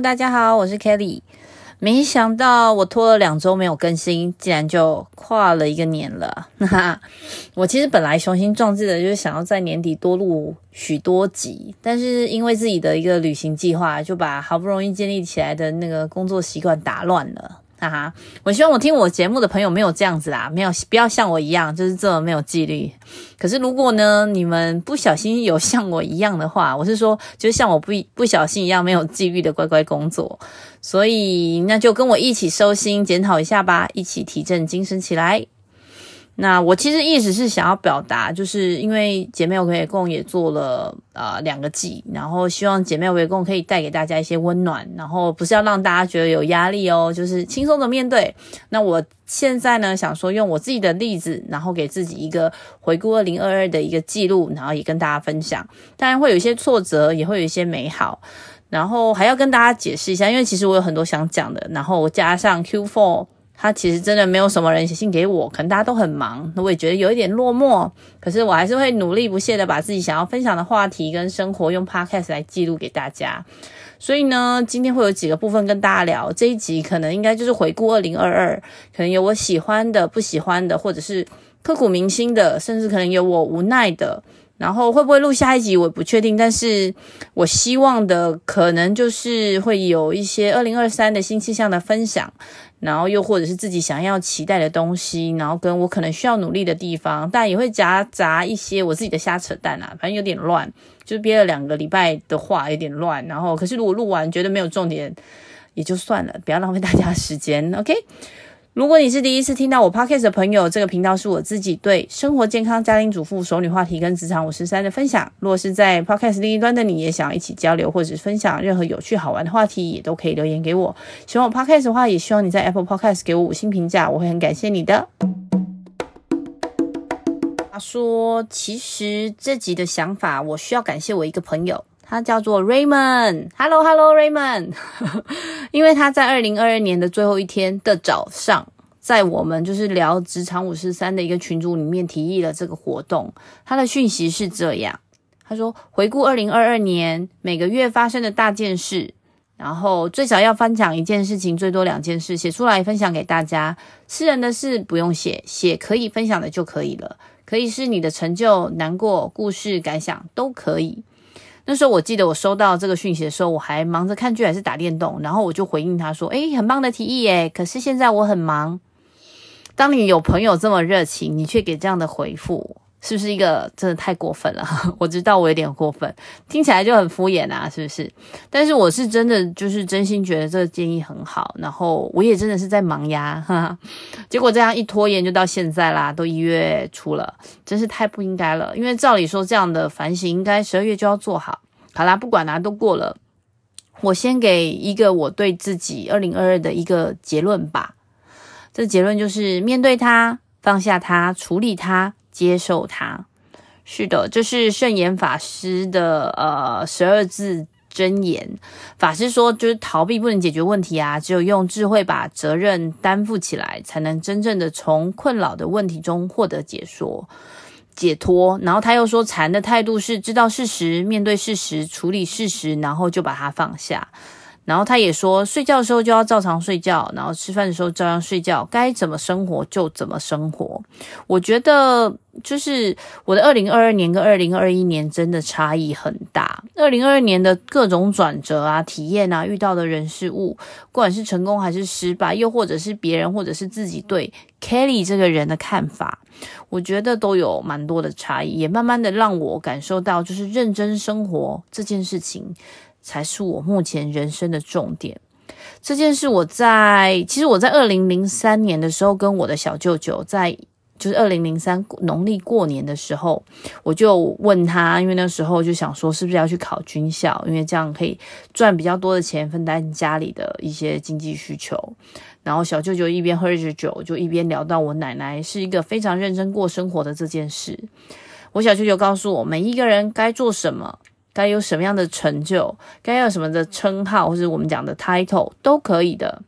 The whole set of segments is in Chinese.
大家好，我是 Kelly。没想到我拖了两周没有更新，竟然就跨了一个年了。哈哈，我其实本来雄心壮志的就是想要在年底多录许多集，但是因为自己的一个旅行计划，就把好不容易建立起来的那个工作习惯打乱了。哈哈，我希望我听我节目的朋友没有这样子啦，没有不要像我一样，就是这么没有纪律。可是如果呢，你们不小心有像我一样的话，我是说，就像我不不小心一样没有纪律的乖乖工作，所以那就跟我一起收心检讨一下吧，一起提振精神起来。那我其实意思是想要表达，就是因为姐妹围共也做了呃两个季，然后希望姐妹围共可以带给大家一些温暖，然后不是要让大家觉得有压力哦，就是轻松的面对。那我现在呢，想说用我自己的例子，然后给自己一个回顾二零二二的一个记录，然后也跟大家分享。当然会有一些挫折，也会有一些美好，然后还要跟大家解释一下，因为其实我有很多想讲的，然后加上 Q4。他其实真的没有什么人写信给我，可能大家都很忙，那我也觉得有一点落寞。可是我还是会努力不懈的把自己想要分享的话题跟生活用 Podcast 来记录给大家。所以呢，今天会有几个部分跟大家聊。这一集可能应该就是回顾二零二二，可能有我喜欢的、不喜欢的，或者是刻骨铭心的，甚至可能有我无奈的。然后会不会录下一集，我不确定。但是我希望的可能就是会有一些二零二三的新气象的分享。然后又或者是自己想要期待的东西，然后跟我可能需要努力的地方，但也会夹杂一些我自己的瞎扯淡啊，反正有点乱，就是憋了两个礼拜的话有点乱。然后可是如果录完觉得没有重点，也就算了，不要浪费大家时间，OK。如果你是第一次听到我 Podcast 的朋友，这个频道是我自己对生活、健康、家庭主妇、熟女话题跟职场五十三的分享。如果是在 Podcast 另一端的你，也想要一起交流或者是分享任何有趣好玩的话题，也都可以留言给我。喜欢我 Podcast 的话，也希望你在 Apple Podcast 给我五星评价，我会很感谢你的。他说：“其实这集的想法，我需要感谢我一个朋友。”他叫做 Raymond。Hello，Hello，Raymond。因为他在二零二二年的最后一天的早上，在我们就是聊职场五十三的一个群组里面提议了这个活动。他的讯息是这样：他说，回顾二零二二年每个月发生的大件事，然后最少要分享一件事情，最多两件事，写出来分享给大家。私人的事不用写，写可以分享的就可以了。可以是你的成就、难过、故事、感想都可以。那时候我记得我收到这个讯息的时候，我还忙着看剧还是打电动，然后我就回应他说：“诶，很棒的提议耶，可是现在我很忙。”当你有朋友这么热情，你却给这样的回复。是不是一个真的太过分了？我知道我有点过分，听起来就很敷衍啊，是不是？但是我是真的就是真心觉得这个建议很好，然后我也真的是在忙呀，哈哈。结果这样一拖延就到现在啦，都一月初了，真是太不应该了。因为照理说这样的反省应该十二月就要做好。好啦，不管啦，都过了。我先给一个我对自己二零二二的一个结论吧。这结论就是面对它，放下它，处理它。接受它，是的，这是圣严法师的呃十二字真言。法师说，就是逃避不能解决问题啊，只有用智慧把责任担负起来，才能真正的从困扰的问题中获得解说、解脱。然后他又说，禅的态度是知道事实，面对事实，处理事实，然后就把它放下。然后他也说，睡觉的时候就要照常睡觉，然后吃饭的时候照样睡觉，该怎么生活就怎么生活。我觉得就是我的二零二二年跟二零二一年真的差异很大。二零二二年的各种转折啊、体验啊、遇到的人事物，不管是成功还是失败，又或者是别人或者是自己对 Kelly 这个人的看法，我觉得都有蛮多的差异，也慢慢的让我感受到，就是认真生活这件事情。才是我目前人生的重点。这件事，我在其实我在二零零三年的时候，跟我的小舅舅在，就是二零零三农历过年的时候，我就问他，因为那时候就想说，是不是要去考军校，因为这样可以赚比较多的钱，分担家里的一些经济需求。然后小舅舅一边喝着酒，就一边聊到我奶奶是一个非常认真过生活的这件事。我小舅舅告诉我，每一个人该做什么。该有什么样的成就，该有什么的称号，或是我们讲的 title 都可以的。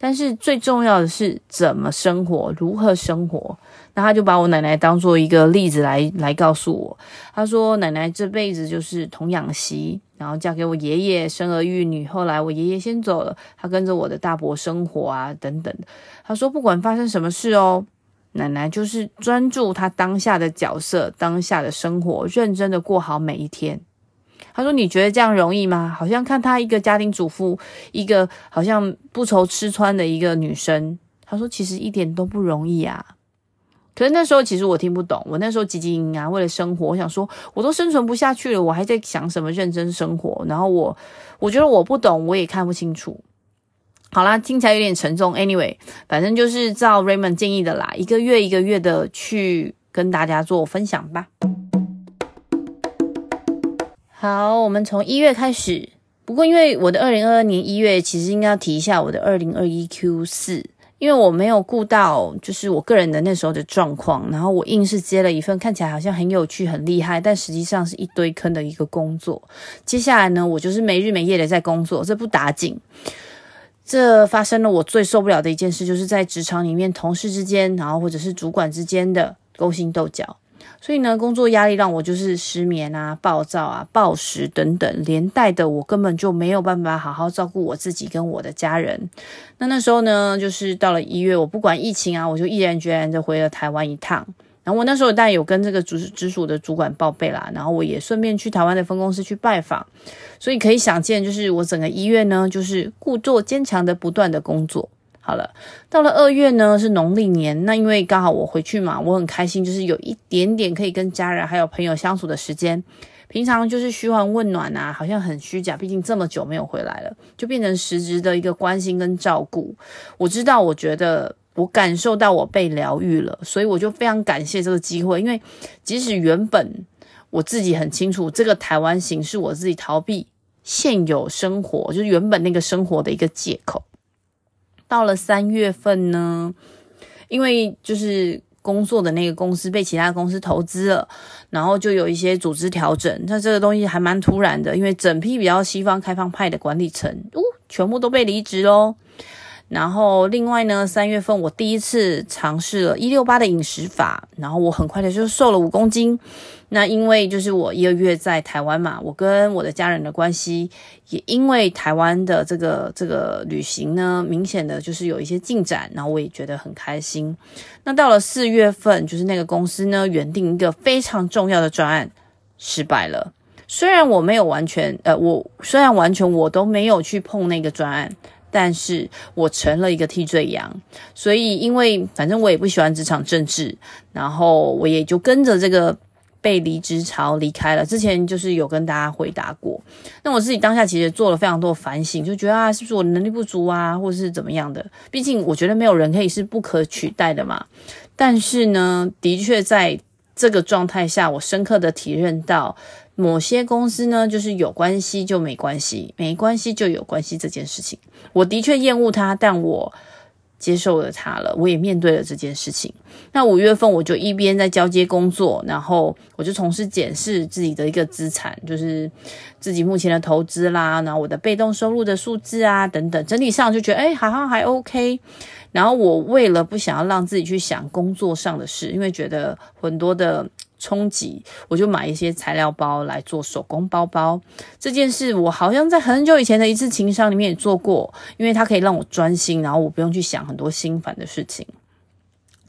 但是最重要的是怎么生活，如何生活。那他就把我奶奶当做一个例子来来告诉我。他说，奶奶这辈子就是童养媳，然后嫁给我爷爷，生儿育女。后来我爷爷先走了，他跟着我的大伯生活啊，等等。他说，不管发生什么事哦，奶奶就是专注她当下的角色，当下的生活，认真的过好每一天。他说：“你觉得这样容易吗？好像看她一个家庭主妇，一个好像不愁吃穿的一个女生。”他说：“其实一点都不容易啊。”可是那时候其实我听不懂，我那时候汲汲营营啊，为了生活，我想说我都生存不下去了，我还在想什么认真生活？然后我我觉得我不懂，我也看不清楚。好啦，听起来有点沉重。Anyway，反正就是照 Raymond 建议的啦，一个月一个月的去跟大家做分享吧。好，我们从一月开始。不过，因为我的二零二二年一月，其实应该要提一下我的二零二一 Q 四，因为我没有顾到就是我个人的那时候的状况，然后我硬是接了一份看起来好像很有趣、很厉害，但实际上是一堆坑的一个工作。接下来呢，我就是没日没夜的在工作，这不打紧。这发生了我最受不了的一件事，就是在职场里面同事之间，然后或者是主管之间的勾心斗角。所以呢，工作压力让我就是失眠啊、暴躁啊、暴食等等，连带的我根本就没有办法好好照顾我自己跟我的家人。那那时候呢，就是到了一月，我不管疫情啊，我就毅然决然的回了台湾一趟。然后我那时候当然有跟这个直直属的主管报备啦，然后我也顺便去台湾的分公司去拜访。所以可以想见，就是我整个医院呢，就是故作坚强的不断的工作。好了，到了二月呢，是农历年。那因为刚好我回去嘛，我很开心，就是有一点点可以跟家人还有朋友相处的时间。平常就是嘘寒问暖啊，好像很虚假，毕竟这么久没有回来了，就变成实质的一个关心跟照顾。我知道，我觉得我感受到我被疗愈了，所以我就非常感谢这个机会。因为即使原本我自己很清楚，这个台湾行是我自己逃避现有生活，就是原本那个生活的一个借口。到了三月份呢，因为就是工作的那个公司被其他公司投资了，然后就有一些组织调整。那这个东西还蛮突然的，因为整批比较西方开放派的管理层，哦，全部都被离职喽。然后另外呢，三月份我第一次尝试了一六八的饮食法，然后我很快的就瘦了五公斤。那因为就是我一个月在台湾嘛，我跟我的家人的关系也因为台湾的这个这个旅行呢，明显的就是有一些进展，然后我也觉得很开心。那到了四月份，就是那个公司呢，原定一个非常重要的专案失败了。虽然我没有完全，呃，我虽然完全我都没有去碰那个专案。但是我成了一个替罪羊，所以因为反正我也不喜欢职场政治，然后我也就跟着这个被离职潮离开了。之前就是有跟大家回答过，那我自己当下其实做了非常多的反省，就觉得啊，是不是我能力不足啊，或者是怎么样的？毕竟我觉得没有人可以是不可取代的嘛。但是呢，的确在这个状态下，我深刻的体认到。某些公司呢，就是有关系就没关系，没关系就有关系这件事情，我的确厌恶它，但我接受了它了，我也面对了这件事情。那五月份我就一边在交接工作，然后我就从事检视自己的一个资产，就是自己目前的投资啦，然后我的被动收入的数字啊等等，整体上就觉得诶好像还 OK。然后我为了不想要让自己去想工作上的事，因为觉得很多的。冲击，我就买一些材料包来做手工包包。这件事我好像在很久以前的一次情商里面也做过，因为它可以让我专心，然后我不用去想很多心烦的事情。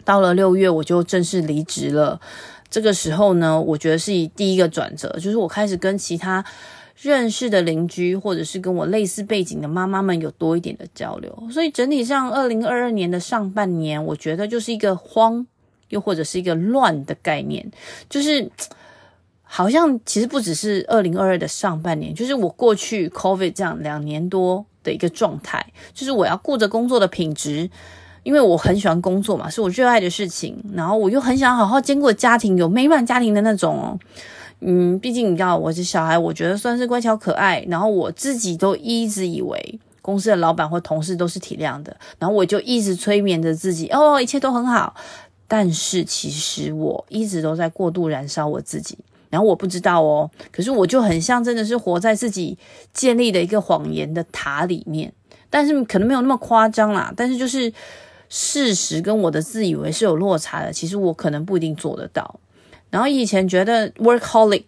到了六月，我就正式离职了。这个时候呢，我觉得是以第一个转折，就是我开始跟其他认识的邻居，或者是跟我类似背景的妈妈们有多一点的交流。所以整体上，二零二二年的上半年，我觉得就是一个慌。又或者是一个乱的概念，就是 好像其实不只是二零二二的上半年，就是我过去 COVID 这样两年多的一个状态，就是我要顾着工作的品质，因为我很喜欢工作嘛，是我热爱的事情，然后我又很想好好兼顾家庭，有美满家庭的那种。嗯，毕竟你知道我是小孩，我觉得算是乖巧可爱，然后我自己都一直以为公司的老板或同事都是体谅的，然后我就一直催眠着自己，哦，一切都很好。但是其实我一直都在过度燃烧我自己，然后我不知道哦，可是我就很像真的是活在自己建立的一个谎言的塔里面，但是可能没有那么夸张啦。但是就是事实跟我的自以为是有落差的，其实我可能不一定做得到。然后以前觉得 workaholic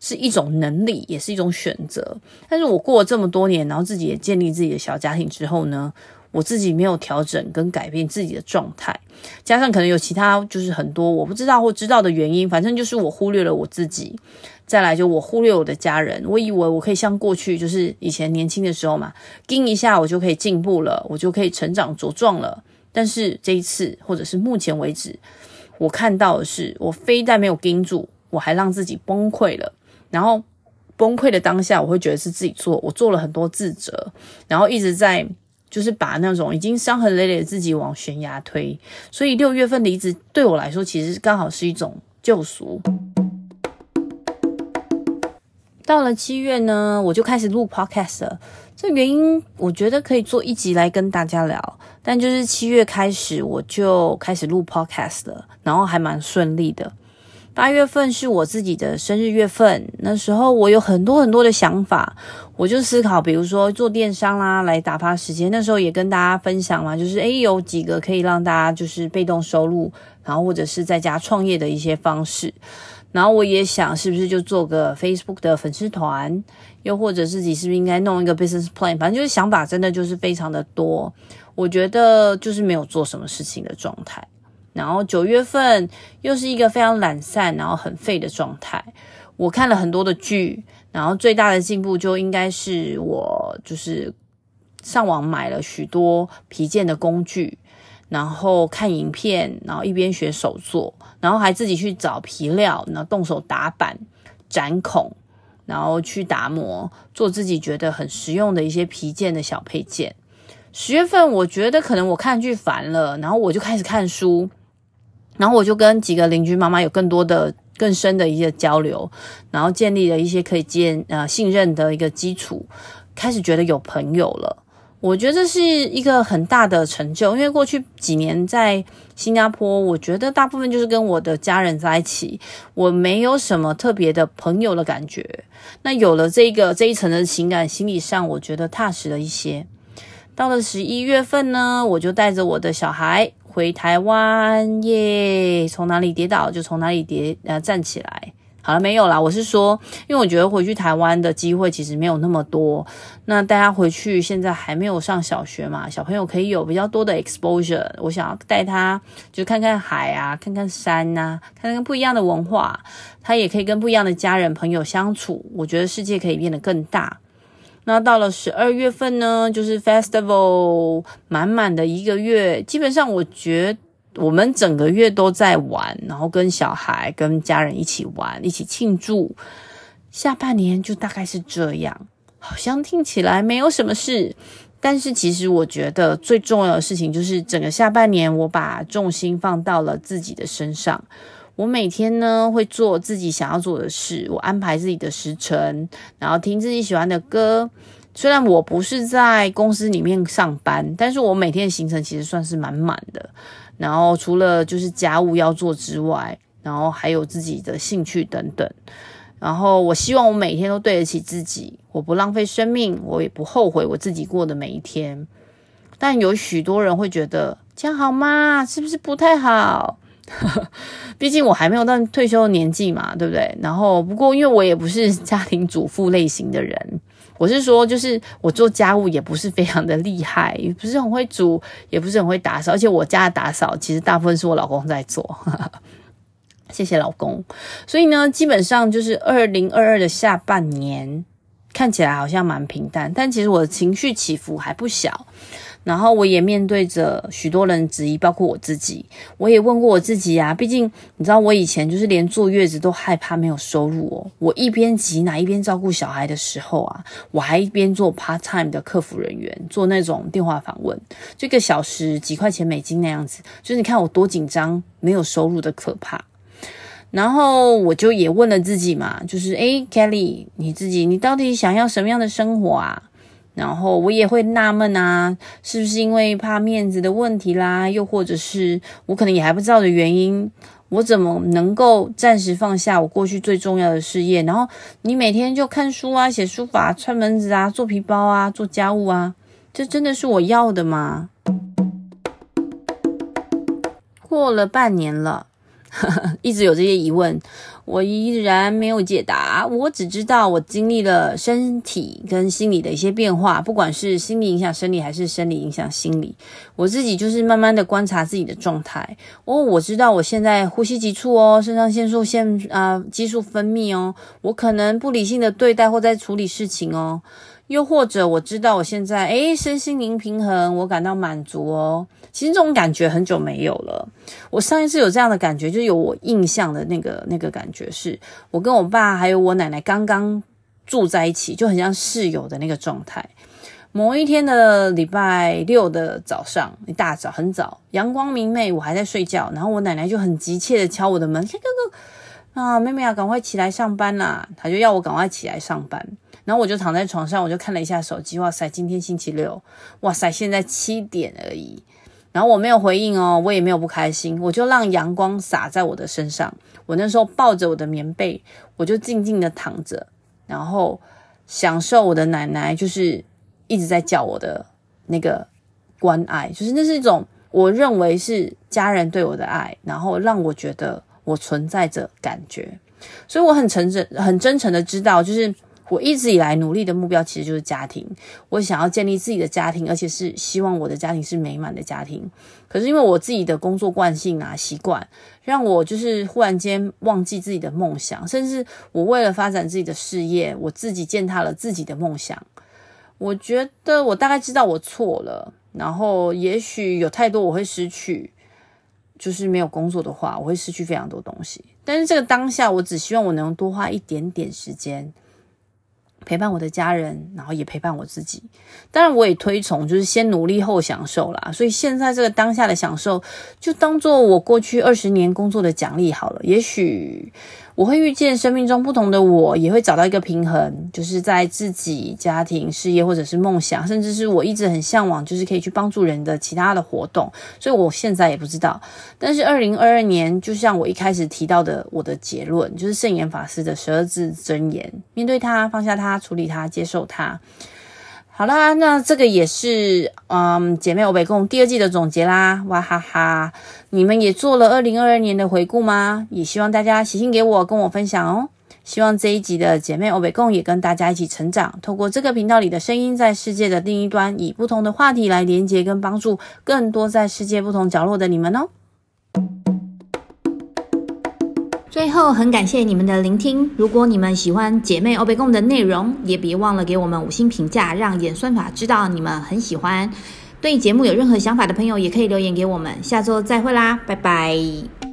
是一种能力，也是一种选择。但是我过了这么多年，然后自己也建立自己的小家庭之后呢，我自己没有调整跟改变自己的状态，加上可能有其他就是很多我不知道或知道的原因，反正就是我忽略了我自己。再来就我忽略我的家人，我以为我可以像过去就是以前年轻的时候嘛，盯一下我就可以进步了，我就可以成长茁壮了。但是这一次或者是目前为止，我看到的是，我非但没有盯住，我还让自己崩溃了。然后崩溃的当下，我会觉得是自己做，我做了很多自责，然后一直在。就是把那种已经伤痕累累的自己往悬崖推，所以六月份离职对我来说，其实刚好是一种救赎。到了七月呢，我就开始录 podcast 了。这原因我觉得可以做一集来跟大家聊。但就是七月开始，我就开始录 podcast 了，然后还蛮顺利的。八月份是我自己的生日月份，那时候我有很多很多的想法，我就思考，比如说做电商啦，来打发时间。那时候也跟大家分享嘛，就是诶，有几个可以让大家就是被动收入，然后或者是在家创业的一些方式。然后我也想，是不是就做个 Facebook 的粉丝团，又或者自己是不是应该弄一个 business plan？反正就是想法真的就是非常的多。我觉得就是没有做什么事情的状态。然后九月份又是一个非常懒散，然后很废的状态。我看了很多的剧，然后最大的进步就应该是我就是上网买了许多皮件的工具，然后看影片，然后一边学手作，然后还自己去找皮料，然后动手打板、斩孔，然后去打磨，做自己觉得很实用的一些皮件的小配件。十月份我觉得可能我看剧烦了，然后我就开始看书。然后我就跟几个邻居妈妈有更多的、更深的一些交流，然后建立了一些可以建呃信任的一个基础，开始觉得有朋友了。我觉得这是一个很大的成就，因为过去几年在新加坡，我觉得大部分就是跟我的家人在一起，我没有什么特别的朋友的感觉。那有了这个这一层的情感，心理上我觉得踏实了一些。到了十一月份呢，我就带着我的小孩。回台湾耶，从哪里跌倒就从哪里跌，呃，站起来。好了，没有啦。我是说，因为我觉得回去台湾的机会其实没有那么多。那大家回去现在还没有上小学嘛，小朋友可以有比较多的 exposure。我想要带他就看看海啊，看看山啊，看看不一样的文化。他也可以跟不一样的家人朋友相处。我觉得世界可以变得更大。那到了十二月份呢，就是 festival 满满的一个月，基本上我觉得我们整个月都在玩，然后跟小孩、跟家人一起玩，一起庆祝。下半年就大概是这样，好像听起来没有什么事，但是其实我觉得最重要的事情就是整个下半年我把重心放到了自己的身上。我每天呢会做自己想要做的事，我安排自己的时程，然后听自己喜欢的歌。虽然我不是在公司里面上班，但是我每天的行程其实算是满满的。然后除了就是家务要做之外，然后还有自己的兴趣等等。然后我希望我每天都对得起自己，我不浪费生命，我也不后悔我自己过的每一天。但有许多人会觉得这样好吗？是不是不太好？毕竟我还没有到退休的年纪嘛，对不对？然后不过因为我也不是家庭主妇类型的人，我是说，就是我做家务也不是非常的厉害，也不是很会煮，也不是很会打扫，而且我家的打扫其实大部分是我老公在做，谢谢老公。所以呢，基本上就是二零二二的下半年看起来好像蛮平淡，但其实我的情绪起伏还不小。然后我也面对着许多人质疑，包括我自己。我也问过我自己啊，毕竟你知道，我以前就是连坐月子都害怕没有收入哦。我一边挤奶一边照顾小孩的时候啊，我还一边做 part time 的客服人员，做那种电话访问，这个小时几块钱美金那样子。就是你看我多紧张，没有收入的可怕。然后我就也问了自己嘛，就是诶，Kelly，你自己你到底想要什么样的生活啊？然后我也会纳闷啊，是不是因为怕面子的问题啦？又或者是我可能也还不知道的原因，我怎么能够暂时放下我过去最重要的事业？然后你每天就看书啊、写书法、串门子啊、做皮包啊、做家务啊，这真的是我要的吗？过了半年了，一直有这些疑问。我依然没有解答，我只知道我经历了身体跟心理的一些变化，不管是心理影响生理，还是生理影响心理，我自己就是慢慢的观察自己的状态。哦，我知道我现在呼吸急促哦，肾上腺素腺啊、激素分泌哦，我可能不理性的对待或在处理事情哦。又或者我知道我现在诶身心灵平衡，我感到满足哦。其实这种感觉很久没有了。我上一次有这样的感觉，就有我印象的那个那个感觉是，我跟我爸还有我奶奶刚刚住在一起，就很像室友的那个状态。某一天的礼拜六的早上，一大早很早，阳光明媚，我还在睡觉，然后我奶奶就很急切的敲我的门，哥哥啊，妹妹啊，赶快起来上班啦！她就要我赶快起来上班。然后我就躺在床上，我就看了一下手机，哇塞，今天星期六，哇塞，现在七点而已。然后我没有回应哦，我也没有不开心，我就让阳光洒在我的身上。我那时候抱着我的棉被，我就静静的躺着，然后享受我的奶奶就是一直在叫我的那个关爱，就是那是一种我认为是家人对我的爱，然后让我觉得我存在着感觉。所以我很诚挚、很真诚的知道，就是。我一直以来努力的目标其实就是家庭，我想要建立自己的家庭，而且是希望我的家庭是美满的家庭。可是因为我自己的工作惯性啊、习惯，让我就是忽然间忘记自己的梦想，甚至我为了发展自己的事业，我自己践踏了自己的梦想。我觉得我大概知道我错了，然后也许有太多我会失去，就是没有工作的话，我会失去非常多东西。但是这个当下，我只希望我能多花一点点时间。陪伴我的家人，然后也陪伴我自己。当然，我也推崇就是先努力后享受啦。所以现在这个当下的享受，就当做我过去二十年工作的奖励好了。也许。我会遇见生命中不同的我，也会找到一个平衡，就是在自己家庭、事业或者是梦想，甚至是我一直很向往，就是可以去帮助人的其他的活动。所以我现在也不知道。但是二零二二年，就像我一开始提到的，我的结论就是圣严法师的十二字真言：面对它，放下它，处理它，接受它。好啦，那这个也是嗯，姐妹欧北共第二季的总结啦，哇哈哈！你们也做了二零二二年的回顾吗？也希望大家写信给我，跟我分享哦。希望这一集的姐妹欧北共也跟大家一起成长，透过这个频道里的声音，在世界的另一端，以不同的话题来连接跟帮助更多在世界不同角落的你们哦。最后，很感谢你们的聆听。如果你们喜欢姐妹欧贝共的内容，也别忘了给我们五星评价，让演算法知道你们很喜欢。对节目有任何想法的朋友，也可以留言给我们。下周再会啦，拜拜。